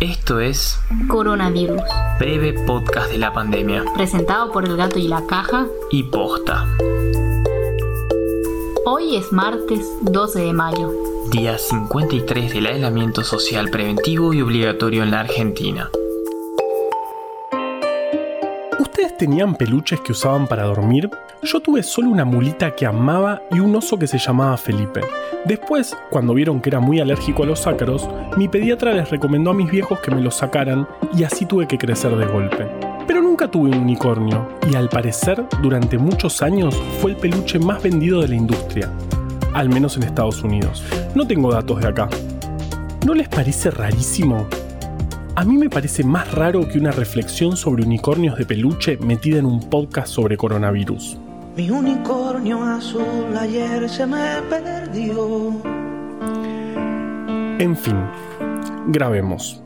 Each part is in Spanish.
Esto es Coronavirus, breve podcast de la pandemia presentado por El Gato y la Caja. y posta. Hoy es martes 12 de mayo. Día 53 del aislamiento social preventivo y obligatorio en la Argentina. ¿Ustedes tenían peluches que usaban para dormir? Yo tuve solo una mulita que amaba y un oso que se llamaba Felipe. Después, cuando vieron que era muy alérgico a los ácaros, mi pediatra les recomendó a mis viejos que me los sacaran y así tuve que crecer de golpe. Pero nunca tuve un unicornio y al parecer durante muchos años fue el peluche más vendido de la industria, al menos en Estados Unidos. No tengo datos de acá. ¿No les parece rarísimo? A mí me parece más raro que una reflexión sobre unicornios de peluche metida en un podcast sobre coronavirus. Mi unicornio azul ayer se me perdió. En fin, grabemos.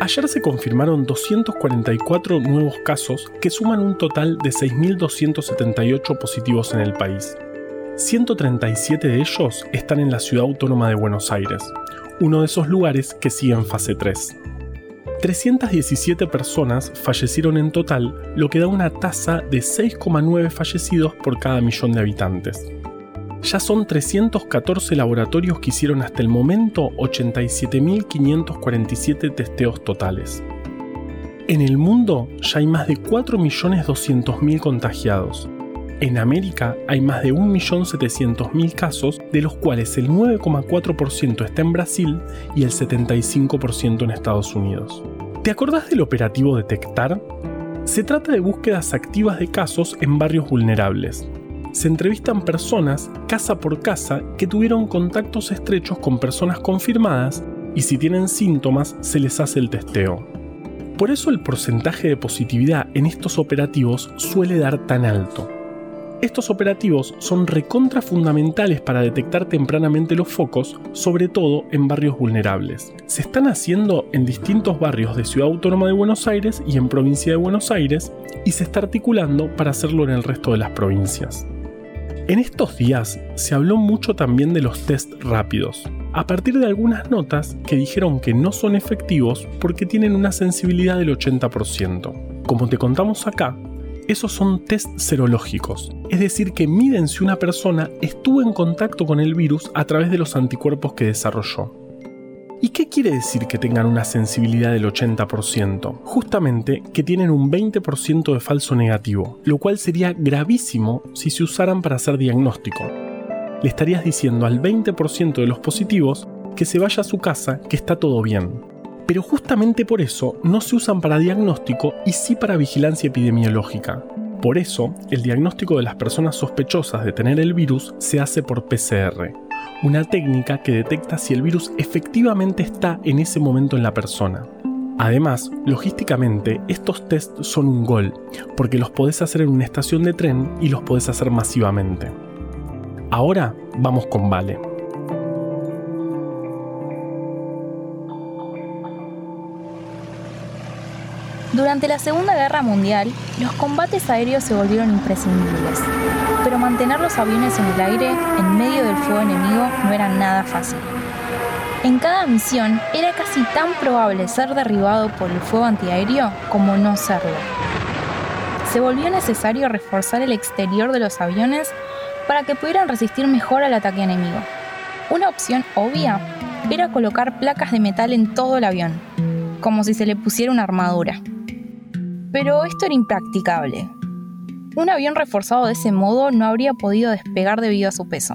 Ayer se confirmaron 244 nuevos casos que suman un total de 6.278 positivos en el país. 137 de ellos están en la ciudad autónoma de Buenos Aires, uno de esos lugares que sigue en fase 3. 317 personas fallecieron en total, lo que da una tasa de 6,9 fallecidos por cada millón de habitantes. Ya son 314 laboratorios que hicieron hasta el momento 87.547 testeos totales. En el mundo ya hay más de 4.200.000 contagiados. En América hay más de 1.700.000 casos, de los cuales el 9,4% está en Brasil y el 75% en Estados Unidos. ¿Te acordás del operativo Detectar? Se trata de búsquedas activas de casos en barrios vulnerables. Se entrevistan personas casa por casa que tuvieron contactos estrechos con personas confirmadas y si tienen síntomas se les hace el testeo. Por eso el porcentaje de positividad en estos operativos suele dar tan alto. Estos operativos son recontra fundamentales para detectar tempranamente los focos, sobre todo en barrios vulnerables. Se están haciendo en distintos barrios de Ciudad Autónoma de Buenos Aires y en Provincia de Buenos Aires y se está articulando para hacerlo en el resto de las provincias. En estos días se habló mucho también de los test rápidos, a partir de algunas notas que dijeron que no son efectivos porque tienen una sensibilidad del 80%. Como te contamos acá, esos son test serológicos, es decir, que miden si una persona estuvo en contacto con el virus a través de los anticuerpos que desarrolló. ¿Y qué quiere decir que tengan una sensibilidad del 80%? Justamente que tienen un 20% de falso negativo, lo cual sería gravísimo si se usaran para hacer diagnóstico. Le estarías diciendo al 20% de los positivos que se vaya a su casa, que está todo bien. Pero justamente por eso no se usan para diagnóstico y sí para vigilancia epidemiológica. Por eso, el diagnóstico de las personas sospechosas de tener el virus se hace por PCR, una técnica que detecta si el virus efectivamente está en ese momento en la persona. Además, logísticamente, estos tests son un gol, porque los podés hacer en una estación de tren y los podés hacer masivamente. Ahora vamos con Vale. Durante la Segunda Guerra Mundial, los combates aéreos se volvieron imprescindibles, pero mantener los aviones en el aire, en medio del fuego enemigo, no era nada fácil. En cada misión era casi tan probable ser derribado por el fuego antiaéreo como no serlo. Se volvió necesario reforzar el exterior de los aviones para que pudieran resistir mejor al ataque enemigo. Una opción obvia era colocar placas de metal en todo el avión, como si se le pusiera una armadura. Pero esto era impracticable. Un avión reforzado de ese modo no habría podido despegar debido a su peso.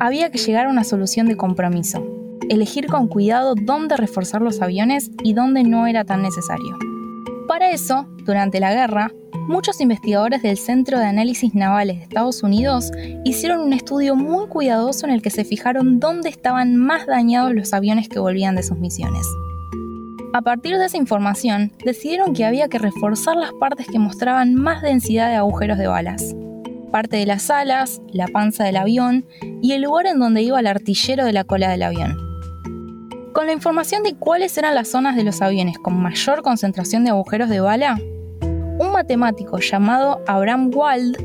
Había que llegar a una solución de compromiso, elegir con cuidado dónde reforzar los aviones y dónde no era tan necesario. Para eso, durante la guerra, muchos investigadores del Centro de Análisis Navales de Estados Unidos hicieron un estudio muy cuidadoso en el que se fijaron dónde estaban más dañados los aviones que volvían de sus misiones. A partir de esa información, decidieron que había que reforzar las partes que mostraban más densidad de agujeros de balas. Parte de las alas, la panza del avión y el lugar en donde iba el artillero de la cola del avión. Con la información de cuáles eran las zonas de los aviones con mayor concentración de agujeros de bala, un matemático llamado Abraham Wald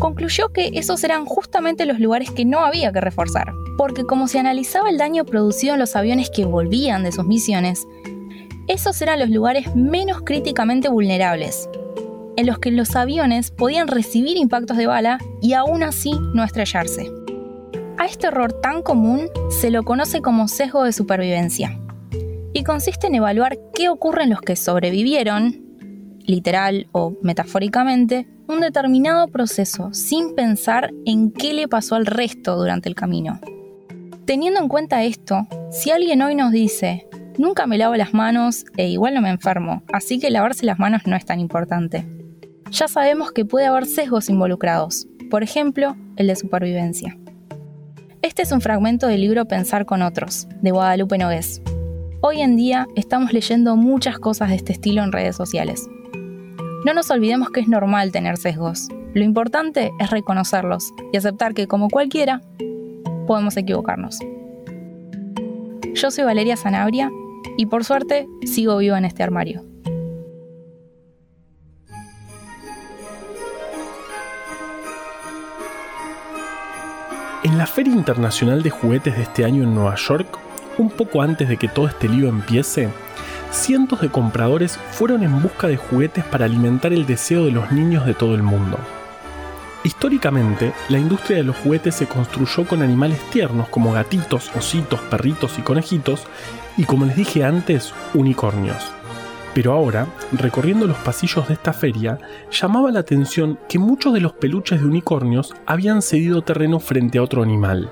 concluyó que esos eran justamente los lugares que no había que reforzar, porque como se analizaba el daño producido en los aviones que volvían de sus misiones, esos eran los lugares menos críticamente vulnerables, en los que los aviones podían recibir impactos de bala y aún así no estrellarse. A este error tan común se lo conoce como sesgo de supervivencia y consiste en evaluar qué ocurre en los que sobrevivieron, literal o metafóricamente, un determinado proceso sin pensar en qué le pasó al resto durante el camino. Teniendo en cuenta esto, si alguien hoy nos dice, Nunca me lavo las manos e igual no me enfermo, así que lavarse las manos no es tan importante. Ya sabemos que puede haber sesgos involucrados, por ejemplo, el de supervivencia. Este es un fragmento del libro Pensar con otros, de Guadalupe Nogués. Hoy en día estamos leyendo muchas cosas de este estilo en redes sociales. No nos olvidemos que es normal tener sesgos. Lo importante es reconocerlos y aceptar que, como cualquiera, podemos equivocarnos. Yo soy Valeria Zanabria y por suerte sigo vivo en este armario. En la Feria Internacional de Juguetes de este año en Nueva York, un poco antes de que todo este lío empiece, cientos de compradores fueron en busca de juguetes para alimentar el deseo de los niños de todo el mundo. Históricamente, la industria de los juguetes se construyó con animales tiernos como gatitos, ositos, perritos y conejitos, y como les dije antes, unicornios. Pero ahora, recorriendo los pasillos de esta feria, llamaba la atención que muchos de los peluches de unicornios habían cedido terreno frente a otro animal.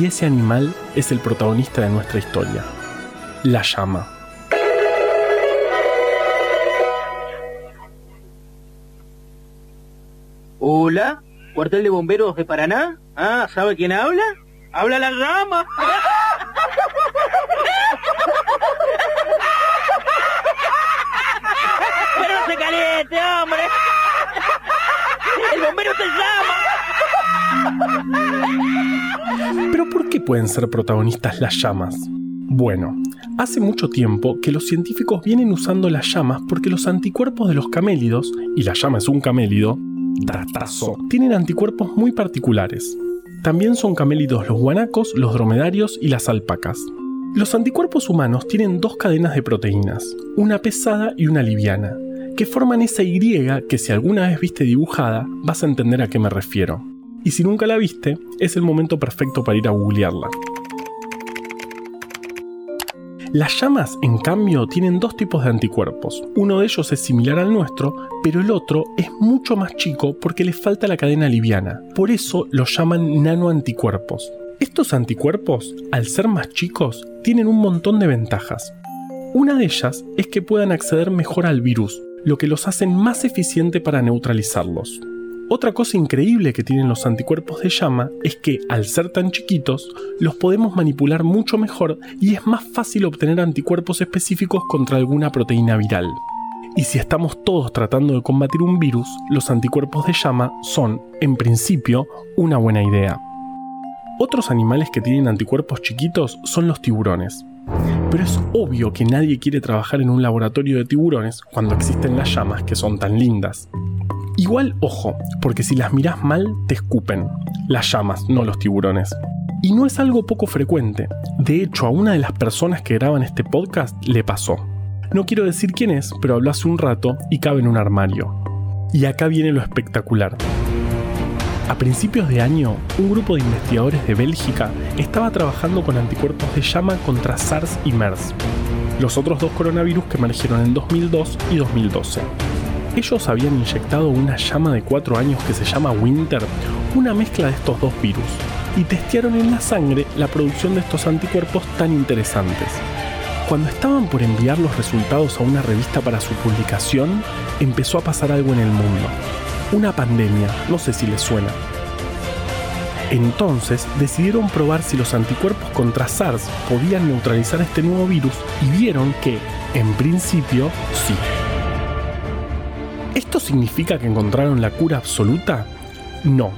Y ese animal es el protagonista de nuestra historia, la llama. Hola, cuartel de bomberos de Paraná. Ah, ¿sabe quién habla? Habla la llama. Pero no se caliente, hombre. El bombero te llama. Pero ¿por qué pueden ser protagonistas las llamas? Bueno, hace mucho tiempo que los científicos vienen usando las llamas porque los anticuerpos de los camélidos, y la llama es un camélido, tienen anticuerpos muy particulares. También son camélidos los guanacos, los dromedarios y las alpacas. Los anticuerpos humanos tienen dos cadenas de proteínas, una pesada y una liviana, que forman esa Y que si alguna vez viste dibujada vas a entender a qué me refiero. Y si nunca la viste, es el momento perfecto para ir a googlearla. Las llamas, en cambio, tienen dos tipos de anticuerpos. Uno de ellos es similar al nuestro, pero el otro es mucho más chico porque le falta la cadena liviana. Por eso los llaman nanoanticuerpos. Estos anticuerpos, al ser más chicos, tienen un montón de ventajas. Una de ellas es que puedan acceder mejor al virus, lo que los hacen más eficiente para neutralizarlos. Otra cosa increíble que tienen los anticuerpos de llama es que, al ser tan chiquitos, los podemos manipular mucho mejor y es más fácil obtener anticuerpos específicos contra alguna proteína viral. Y si estamos todos tratando de combatir un virus, los anticuerpos de llama son, en principio, una buena idea. Otros animales que tienen anticuerpos chiquitos son los tiburones. Pero es obvio que nadie quiere trabajar en un laboratorio de tiburones cuando existen las llamas que son tan lindas. Igual, ojo, porque si las miras mal, te escupen. Las llamas, no los tiburones. Y no es algo poco frecuente. De hecho, a una de las personas que graban este podcast le pasó. No quiero decir quién es, pero habló hace un rato y cabe en un armario. Y acá viene lo espectacular. A principios de año, un grupo de investigadores de Bélgica estaba trabajando con anticuerpos de llama contra SARS y MERS, los otros dos coronavirus que emergieron en 2002 y 2012. Ellos habían inyectado una llama de 4 años que se llama Winter, una mezcla de estos dos virus, y testearon en la sangre la producción de estos anticuerpos tan interesantes. Cuando estaban por enviar los resultados a una revista para su publicación, empezó a pasar algo en el mundo. Una pandemia, no sé si les suena. Entonces decidieron probar si los anticuerpos contra SARS podían neutralizar este nuevo virus y vieron que, en principio, sí. ¿Esto significa que encontraron la cura absoluta? No.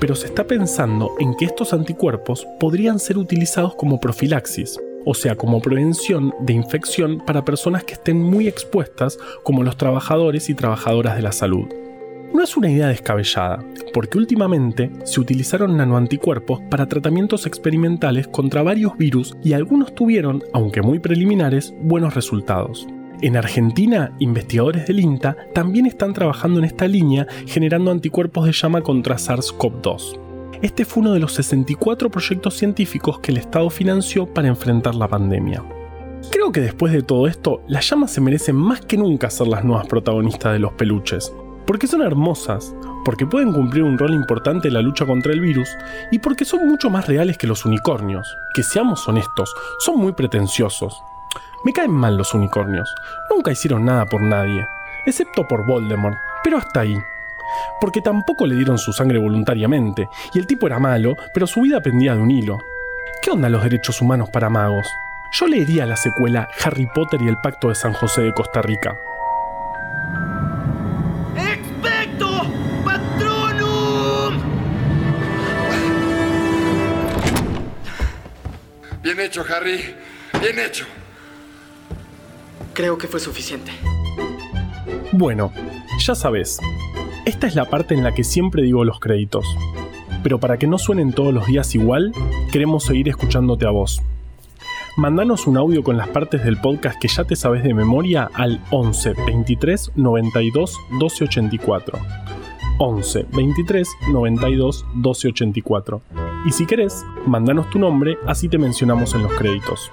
Pero se está pensando en que estos anticuerpos podrían ser utilizados como profilaxis, o sea, como prevención de infección para personas que estén muy expuestas, como los trabajadores y trabajadoras de la salud. No es una idea descabellada, porque últimamente se utilizaron nanoanticuerpos para tratamientos experimentales contra varios virus y algunos tuvieron, aunque muy preliminares, buenos resultados. En Argentina, investigadores del INTA también están trabajando en esta línea generando anticuerpos de llama contra SARS-CoV-2. Este fue uno de los 64 proyectos científicos que el Estado financió para enfrentar la pandemia. Creo que después de todo esto, las llamas se merecen más que nunca ser las nuevas protagonistas de los peluches. Porque son hermosas, porque pueden cumplir un rol importante en la lucha contra el virus y porque son mucho más reales que los unicornios. Que seamos honestos, son muy pretenciosos. Me caen mal los unicornios. Nunca hicieron nada por nadie, excepto por Voldemort, pero hasta ahí. Porque tampoco le dieron su sangre voluntariamente, y el tipo era malo, pero su vida pendía de un hilo. ¿Qué onda los derechos humanos para magos? Yo leería la secuela Harry Potter y el Pacto de San José de Costa Rica. ¡Expecto Patronum! Bien hecho, Harry. Bien hecho. Creo que fue suficiente. Bueno, ya sabes, esta es la parte en la que siempre digo los créditos. Pero para que no suenen todos los días igual, queremos seguir escuchándote a vos. Mandanos un audio con las partes del podcast que ya te sabes de memoria al 11 23 92 12 84. 11 23 92 12 84. Y si querés, mandanos tu nombre, así te mencionamos en los créditos.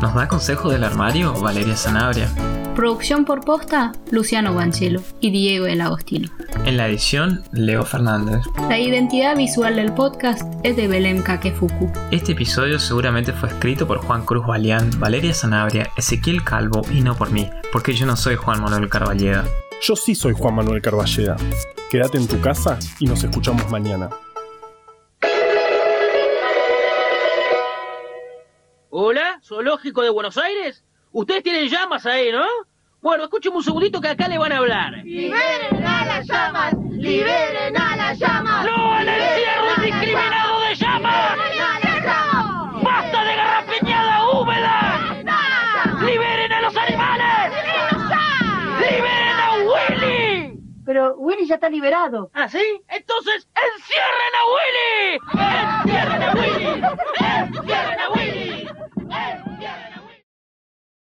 ¿Nos da consejo del armario Valeria Sanabria? Producción por posta, Luciano Banchelo y Diego El Agostino. En la edición, Leo Fernández. La identidad visual del podcast es de Belém Kakefuku. Este episodio seguramente fue escrito por Juan Cruz Balián, Valeria Sanabria, Ezequiel Calvo y no por mí, porque yo no soy Juan Manuel Carballeda. Yo sí soy Juan Manuel Carballeda. Quédate en tu casa y nos escuchamos mañana. Hola, Zoológico de Buenos Aires. Ustedes tienen llamas ahí, ¿no? Bueno, escúcheme un segundito que acá le van a hablar. ¡Liberen a las llamas! ¡Liberen a las llamas! ¡No al encierro indiscriminado de llamas! ¡Basta de garrapiñada húmeda! ¡Liberen a los animales! ¡Liberen a Willy! Pero Willy ya está liberado. ¿Ah, sí? Entonces, ¡encierren a Willy! ¡Encierren a Willy! ¡Encierren